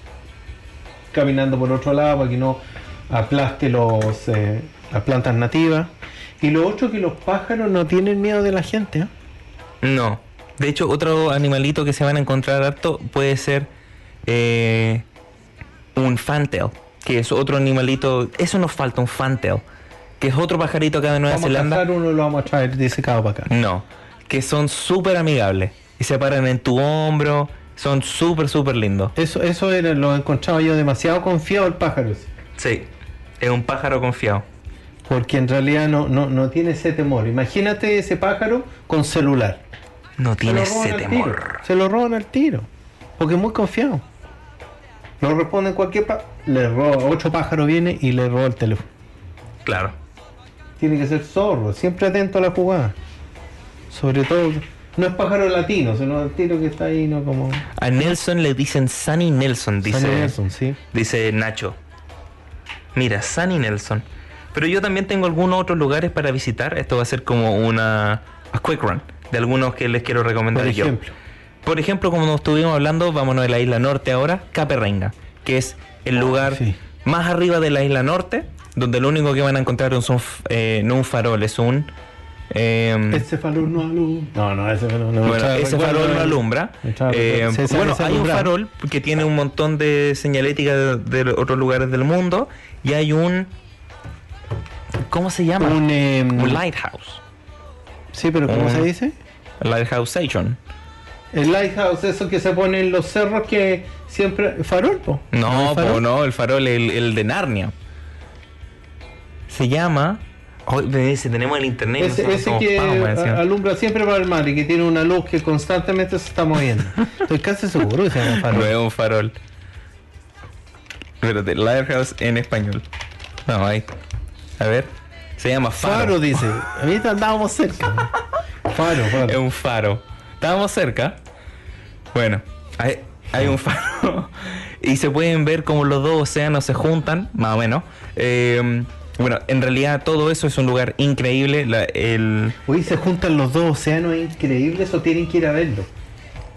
caminando por otro lado para que no aplaste los, eh, las plantas nativas. Y lo otro que los pájaros no tienen miedo de la gente, ¿eh? No. De hecho, otro animalito que se van a encontrar harto puede ser eh, un fantail, que es otro animalito. Eso nos falta, un fantail, que es otro pajarito acá de Nueva Vamos a Zelanda. cazar uno lo vamos a traer disecado para acá. No, que son súper amigables y se paran en tu hombro. Son súper, súper lindos. Eso, eso era, lo encontraba yo demasiado confiado el pájaro. Sí, es un pájaro confiado. Porque en realidad no, no, no tiene ese temor. Imagínate ese pájaro con celular. No tiene ese temor. Se lo roban al tiro. Porque es muy confiado. Lo responde cualquier pa le roba, otro pájaro viene y le roba el teléfono. Claro. Tiene que ser zorro, siempre atento a la jugada. Sobre todo, no es pájaro latino, sino el tiro que está ahí, no como. A Nelson le dicen Sunny Nelson, dice, Sunny Nelson, sí. dice Nacho. Mira, Sunny Nelson. Pero yo también tengo algunos otros lugares para visitar. Esto va a ser como una a quick run de algunos que les quiero recomendar Por yo. ejemplo. Por ejemplo, como nos estuvimos hablando, vámonos de la isla norte ahora, Caperrenga, que es el lugar Oh, sí. más arriba de la isla norte, donde lo único que van a encontrar son, eh, no un farol, es un Eh, Ese farol no alumbra. No, no, ese farol no bueno, ese farol no alumbra. Eh, bueno, hay un farol que tiene un montón de señalética de, de otros lugares del mundo y hay un... ¿Cómo se llama? Un, em, Un lighthouse. Sí, pero ¿cómo un- se dice? Lighthouse Station. El lighthouse, eso que se pone en los cerros que siempre. ¿Farol, po? No, ¿El po, no, el farol, el, el de Narnia. Se llama... Dice, tenemos el internet. Ese, ese que a- alumbra siempre para el mar y que tiene una luz que constantemente se está moviendo. Estoy casi seguro que se llama farol. No es un farol. Espérate, Lighthouse en español. No, ahí. A ver. Se llama Faro, faro. dice. Ahorita andábamos cerca. Faro, Es faro. un faro. Estábamos cerca. Bueno, hay, hay un faro. y se pueden ver como los dos océanos se juntan, más o menos. Eh, bueno, en realidad todo eso es un lugar increíble. La- el, Hoy se juntan los dos océanos increíbles o tienen que ir a verlo.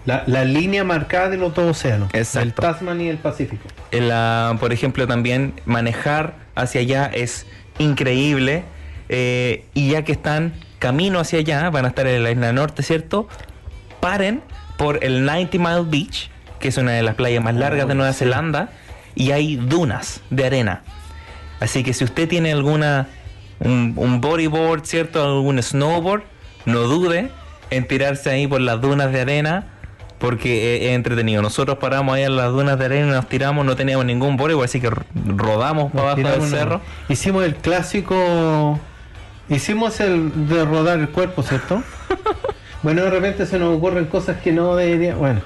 La, la línea marcada de los dos océanos. Exacto. El Tasman y el Pacífico. la- por ejemplo, también manejar hacia allá es increíble. eh, y ya que están camino hacia allá, van a estar en la isla norte, ¿cierto? Paren por el 90 Mile Beach, que es una de las playas más largas de Nueva Zelanda, y hay dunas de arena. Así que si usted tiene alguna un, un bodyboard, ¿cierto? Algún snowboard, no dude en tirarse ahí por las dunas de arena, porque es, entretenido. Nosotros paramos ahí en las dunas de arena y nos tiramos, no teníamos ningún bodyboard, así que rodamos para abajo del cerro. Hicimos el clásico. Hicimos el de rodar el cuerpo, ¿cierto? bueno, de repente se nos ocurren cosas que no deberían. Bueno,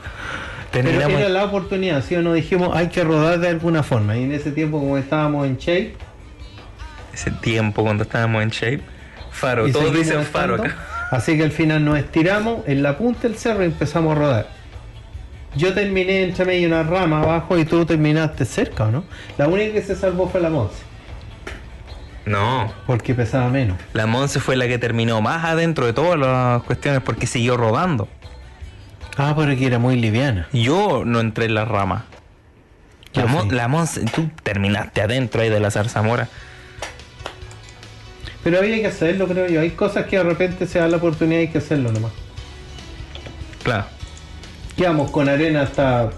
pero Terminamos era la oportunidad, ¿sí o no? Dijimos, hay que rodar de alguna forma. Y en ese tiempo, como estábamos en shape, ese tiempo cuando estábamos en shape. Faro, todos dicen faro acá. Así que al final nos estiramos en la punta del cerro y empezamos a rodar. Yo terminé entre medio una rama abajo y tú terminaste cerca, ¿o no? La única que se salvó fue la Monse, No, porque pesaba menos. la Monse fue la que terminó más adentro de todas las cuestiones porque siguió rodando. Ah, pero que era muy liviana. Yo no entré en la rama. La, Mon- la Monse, tú terminaste adentro ahí de la zarzamora. Pero había que hacerlo, creo yo. Hay cosas que de repente se da la oportunidad y hay que hacerlo nomás. Claro. Quedamos con arena hasta.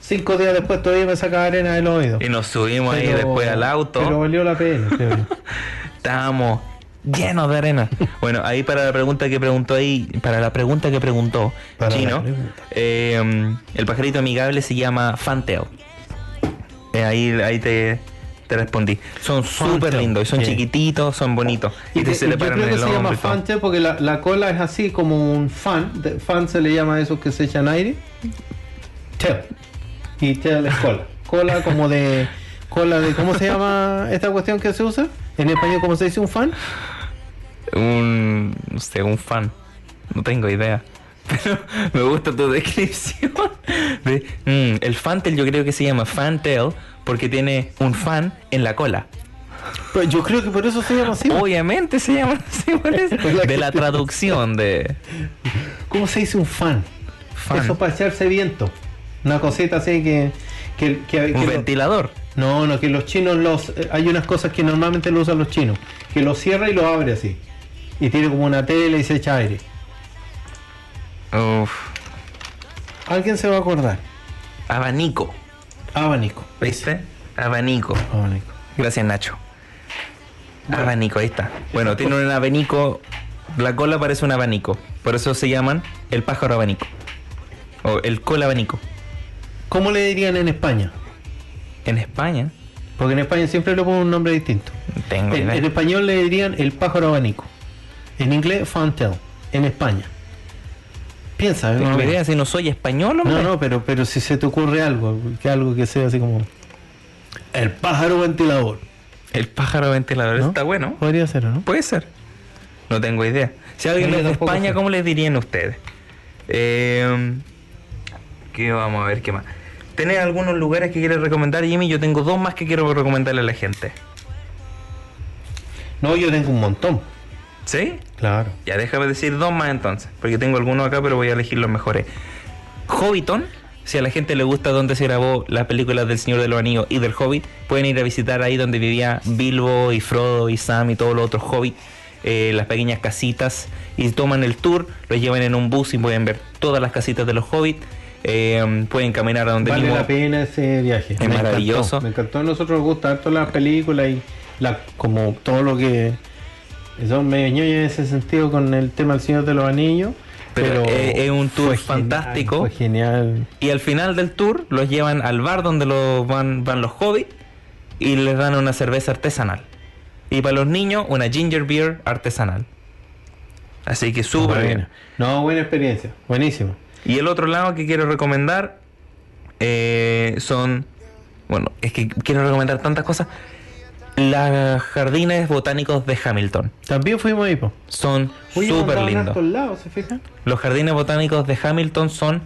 cinco días después todavía me sacaba arena del oído. Y nos subimos ahí después al auto. Pero valió la pena, creo. Estábamos llenos de arena. bueno, ahí para la pregunta que preguntó ahí, para la pregunta que preguntó Para Chino, pregunta. eh, el pajarito amigable se llama Fantail. Eh, ahí, ahí te, te respondí. Son súper lindos, y son chiquititos, son bonitos. Y, te se le paran en el se llama hombro y todo. fantail porque la, la cola es así como un fan. De- fan se le llama a esos que se echan aire. Tail. Y tail es cola. Cola como de. Cola de. ¿Cómo se llama esta cuestión que se usa? En español, ¿cómo se dice un fan? un no sé, un fan. No tengo idea. Pero me gusta tu descripción. De, mm, el fantail yo creo que se llama fantail porque tiene un fan en la cola. Pues yo creo que por eso se llama así. Obviamente se llama así por eso. De la traducción de ¿Cómo se dice un fan? fan. Eso para echarse viento. Una cosita así que. que, que- que un ventilador. no, no, que los chinos los. eh, Hay unas cosas que normalmente lo usan los chinos. Que lo cierra y lo abre así. Y tiene como una tela y se echa aire. Uf. Alguien se va a acordar. Abanico. Abanico. ¿Viste? Abanico. Abanico. Gracias, Nacho. Abanico, ahí está. Bueno, tiene un abanico. La cola parece un abanico. Por eso se llaman el pájaro abanico. O el cola abanico. ¿Cómo le dirían en España? En España. Porque en España siempre le ponen un nombre distinto. Tengo En, en español le dirían el pájaro abanico. En inglés, fantail. En España. Piensa, Tengo más o menos. idea si no soy español, hombre. No, no, pero, pero si se te ocurre algo, que algo que sea así como. El pájaro ventilador. El pájaro ventilador ¿No? está bueno. Podría ser, ¿o ¿no? Puede ser. No tengo idea. Si alguien No, es de España, sé. ¿cómo les dirían ustedes? Eh, ¿Qué vamos a ver? ¿Qué más? ¿Tenés algunos lugares que quieres recomendar, Jimmy? Yo tengo dos más que quiero recomendarle a la gente. No, yo tengo un montón. ¿Sí? Claro. Ya déjame decir dos más entonces, porque tengo algunos acá, pero voy a elegir los mejores. Hobbiton, si a la gente le gusta donde se grabó las películas del Señor de los Anillos y del Hobbit, pueden ir a visitar ahí donde vivía Bilbo y Frodo y Sam y todos los otros hobbits. eh, las pequeñas casitas y toman el tour, los llevan en un bus y pueden ver todas las casitas de los hobbits. eh, pueden caminar a donde Vale mismo. la pena ese viaje. Es Me encantó, maravilloso. Me encantó. A nosotros nos gusta harto las películas y la, como todo lo que. Son medio ñoños en ese sentido con el tema del Señor de los Anillos. Pero, es un tour genial, fantástico. Fue genial. Y al final del tour los llevan al bar donde los van, van los hobbits y les dan una cerveza artesanal. Y para los niños, una ginger beer artesanal. Así que súper bien. No, buena experiencia. Buenísimo. Y el otro lado que quiero recomendar eh, son. Bueno, es que quiero recomendar tantas cosas. Los jardines botánicos de Hamilton. También fuimos ahí, po. Son súper lindos. Los jardines botánicos de Hamilton son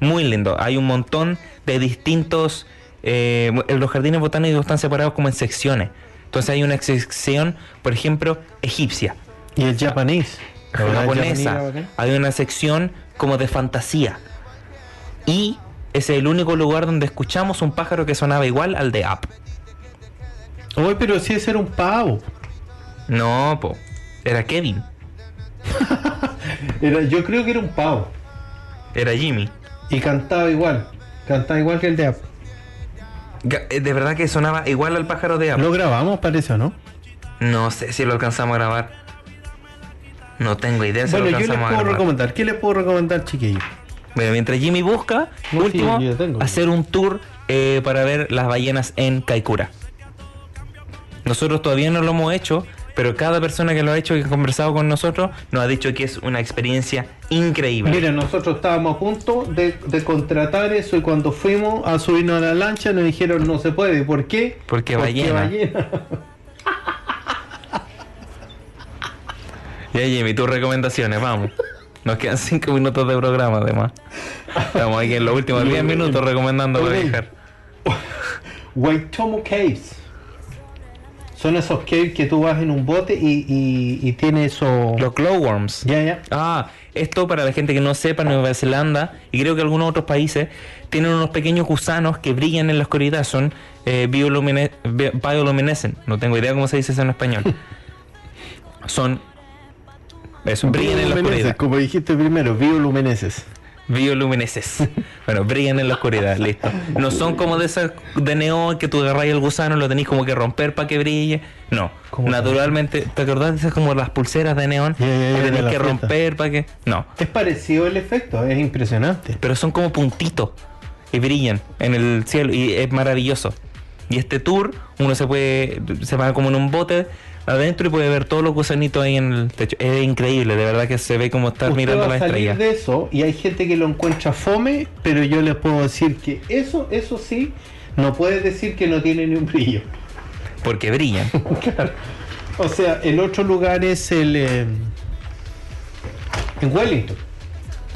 muy lindos. Hay un montón de distintos... eh, los jardines botánicos están separados como en secciones. Entonces hay una sección, por ejemplo, egipcia, Y el japonés. Japonesa. Hay una sección como de fantasía. Y ese es el único lugar donde escuchamos un pájaro que sonaba igual al de Up. Oye, pero si ese era un pavo. No, po. Era Kevin. Era, yo creo que era un pavo. Era Jimmy. Y cantaba igual. Cantaba igual que el de App. Ga- eh, De verdad que sonaba igual al pájaro de Up. Lo grabamos, parece, ¿o no? No sé si lo alcanzamos a grabar. No tengo idea si Bueno, lo yo les alcanzamos a puedo grabar. recomendar. ¿Qué les puedo recomendar, chiquillos? Bueno, mientras Jimmy busca, No, último, hacer un tour eh, para ver las ballenas en Kaikoura. Nosotros todavía no lo hemos hecho, pero cada persona que lo ha hecho y que ha conversado con nosotros nos ha dicho que es una experiencia increíble. Mira, nosotros estábamos a punto de, de contratar eso y cuando fuimos a subirnos a la lancha nos dijeron no se puede. ¿Por qué? Porque ballena. Ya Jimmy, tus recomendaciones, vamos. Nos quedan cinco minutos de programa además. Estamos aquí en los últimos 10 minutos recomendando para viajar. Waitomo Caves. Son esos caves que tú vas en un bote y, y, y tiene eso. Los glowworms. Ya, ya. Ah, esto para la gente que no sepa, Nueva Zelanda y creo que algunos otros países tienen unos pequeños gusanos que brillan en la oscuridad, son eh, biolumine- bi- bioluminescent, no tengo idea cómo se dice eso en español. son eso, brillan en la oscuridad. Como dijiste primero, bioluminesces. Bioluminesces. Bueno, brillan en la oscuridad, listo. No son como de esas de neón que tú agarras el gusano y lo tenés como que romper para que brille. No, ¿Cómo naturalmente, ¿te acordás de esas como las pulseras de neón? Que la que romper para que... No, Es parecido el efecto, es impresionante. pero son como puntitos y brillan en el cielo y es maravilloso. Y este tour, uno se puede, se va como en un bote adentro y puede ver todos los gusanitos ahí en el techo. Es increíble, de verdad que se ve como estar Usted mirando va la a salir estrella. de eso y hay gente que lo encuentra fome, pero yo les puedo decir que eso, eso sí, no puedes decir que no tiene ni un brillo. Porque brillan. O sea, el otro lugar es el eh, en Wellington.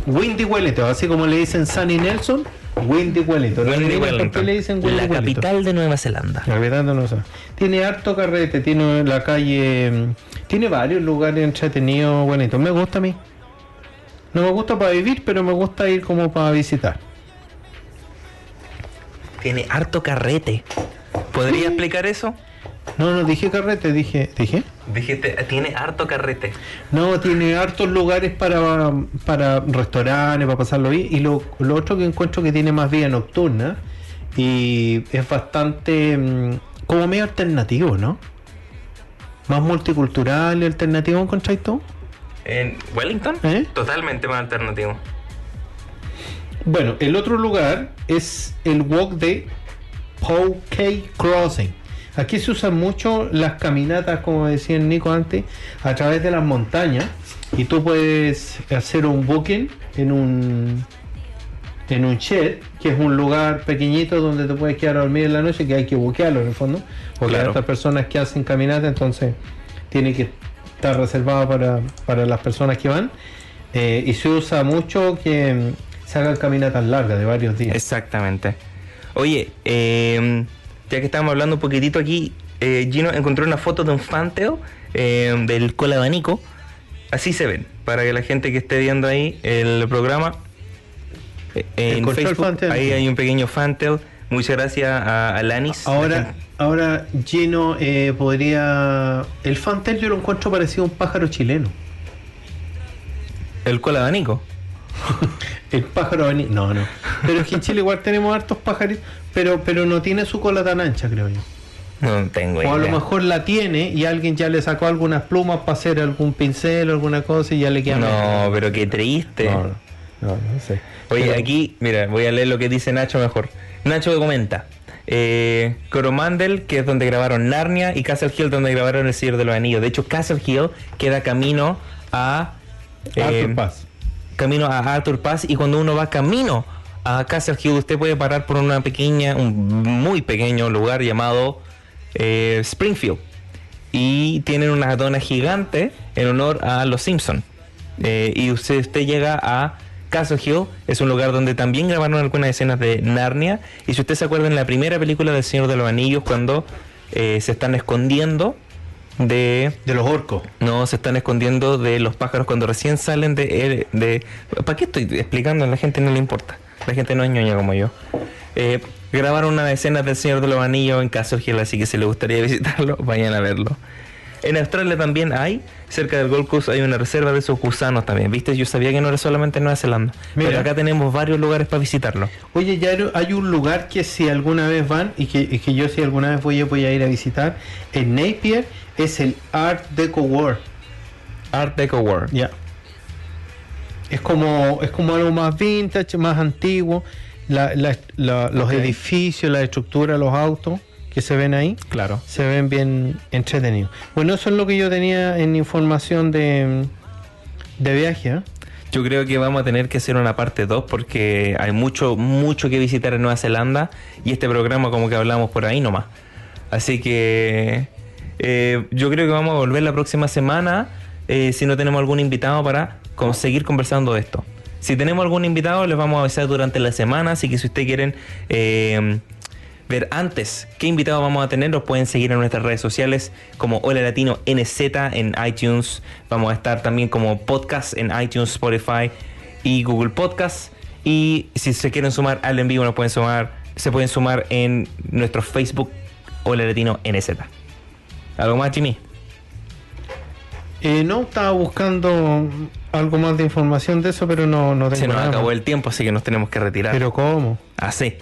Windy Wellington, así como le dicen Sunny Nelson, Windy Wellington. No Windy adivinen ¿Por qué le dicen Windy la Wellington? capital de Nueva Zelanda. La. Tiene harto carrete, tiene la calle, mm, tiene varios lugares entretenidos, Wellington. Me gusta a mí. No me gusta para vivir, pero me gusta ir como para visitar. Tiene harto carrete. ¿Podría explicar eso? No, no dije carrete, dije, dije. Dijiste, tiene harto carrete. No, tiene hartos lugares para, para restaurantes, para pasarlo bien. Y lo, lo otro que encuentro que tiene más vida nocturna y es bastante mm, como medio alternativo, ¿no? Más multicultural y alternativo, ¿encontráis tú? ¿En Wellington? ¿Eh? Totalmente más alternativo. Bueno, el otro lugar es el walk de Powkey Crossing. Aquí se usan mucho las caminatas, como decía el Nico antes, a través de las montañas. Y tú puedes hacer un booking en un en un shed, que es un lugar pequeñito donde te puedes quedar a dormir en la noche, que hay que buquearlo en el fondo. Porque hay otras personas que hacen caminata, entonces tiene que estar reservado para, para las personas que van. Eh, y se usa mucho que mm, se hagan caminatas largas de varios días. Exactamente. Oye, eh, ya que estamos hablando un poquitito aquí, eh, Gino encontró una foto de un fantail eh, del cola abanico. Así se ven, para que la gente que esté viendo ahí el programa eh, en Facebook, ahí hay un pequeño fantail Muchas gracias a Alanis. Ahora, ahora Gino eh, podría. El Fantel yo lo encuentro parecido a un pájaro chileno. El cola abanico. El pájaro abani- No, no. Pero es que en Chile igual tenemos hartos pájaros, pero, pero no tiene su cola tan ancha, creo yo. No tengo O a lo idea. mejor la tiene y alguien ya le sacó algunas plumas para hacer algún pincel o alguna cosa y ya le queda No, pero qué triste. no, no, no, no sé. Oye, Pero- aquí, mira, voy a leer lo que dice Nacho mejor. Nacho comenta. Eh, Coromandel, que es donde grabaron Narnia, y Castle Hill, donde grabaron El Señor de los Anillos. De hecho, Castle Hill queda camino a... eh, Arthur Paz. camino a Arthur Pass y cuando uno va camino a Castle Hill usted puede parar por una pequeña, un muy pequeño lugar llamado eh, Springfield y tienen una dona gigante en honor a los Simpson y usted, usted llega a Castle Hill es un lugar donde también grabaron algunas escenas de Narnia y si usted se acuerda en la primera película del Señor de los Anillos cuando eh, se están escondiendo de De los orcos. no, se están escondiendo de los pájaros cuando recién salen de... de ¿Para qué estoy explicando? A la gente no le importa. La gente no es ñoña como yo. Eh, grabaron una escena del Señor de los Anillos en Castle Hill, así que si les gustaría visitarlo, vayan a verlo. En Australia también hay, cerca del Gold Coast hay una reserva de esos gusanos también, ¿viste? Yo sabía que no era solamente en Nueva Zelanda, Mira. pero acá tenemos varios lugares para visitarlo. Oye, ya hay un lugar que si alguna vez van y que, y que yo si alguna vez voy, voy a ir a visitar, en Napier es el Art Deco World. Art Deco World. Ya. Es como, es como algo más vintage, más antiguo. La- la- la- los edificios, la estructura, los autos que se ven ahí, Claro. se ven bien entretenidos. Bueno, eso es lo que yo tenía en información de, de viaje. ¿eh? Yo creo que vamos a tener que hacer una parte 2 porque hay mucho, mucho que visitar en Nueva Zelanda y este programa como que hablamos por ahí nomás. Así que eh, yo creo que vamos a volver la próxima semana eh, si no tenemos algún invitado para con- seguir conversando de esto. Si tenemos algún invitado les vamos a avisar durante la semana, así que si ustedes quieren eh, ver antes qué invitado vamos a tener, los pueden seguir en nuestras redes sociales como Hola Latino NZ en iTunes. Vamos a estar también como podcast en iTunes, Spotify y Google Podcast. Y si se quieren sumar al en vivo, nos pueden sumar, se pueden sumar en nuestro Facebook Hola Latino NZ. ¿Algo más, Jimmy? Eh, no, estaba buscando algo más de información de eso, pero no, no tengo Se nos nada acabó más. el tiempo, así que nos tenemos que retirar. Pero ¿cómo? Así,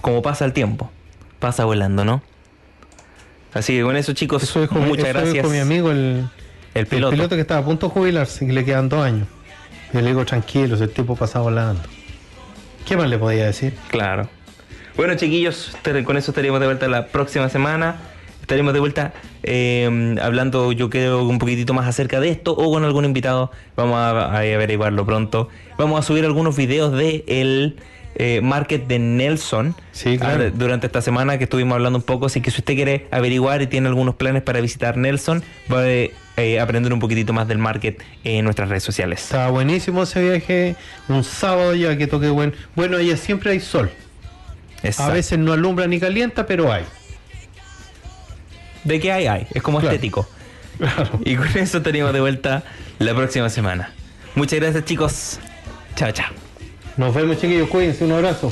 como pasa el tiempo. Pasa volando, ¿no? Así que con eso, chicos, Eso dijo, muchas eso gracias. dijo mi amigo, el, el el piloto. piloto. que estaba a punto de jubilarse, que le quedan dos años. Yo le digo, tranquilo, si el tipo pasa volando. ¿Qué más le podía decir? Claro. Bueno, chiquillos, con eso estaríamos de vuelta la próxima semana. Estaremos de vuelta eh, hablando, yo creo, un poquitito más acerca de esto o con algún invitado. Vamos a, a averiguarlo pronto. Vamos a subir algunos videos de el eh, market de Nelson Sí, claro. ah, durante esta semana que estuvimos hablando un poco. Así que si usted quiere averiguar y tiene algunos planes para visitar Nelson, va a eh, aprender un poquitito más del market en nuestras redes sociales. Estaba buenísimo ese viaje, un sábado ya que toqué buen. Bueno, allá siempre hay sol. A Exacto. veces no alumbra ni calienta, pero hay. De qué hay, hay. Es como Claro. estético. Y con eso estaríamos de vuelta la próxima semana. Muchas gracias chicos. Chao, chao. Nos vemos, chiquillos. Cuídense. Un abrazo.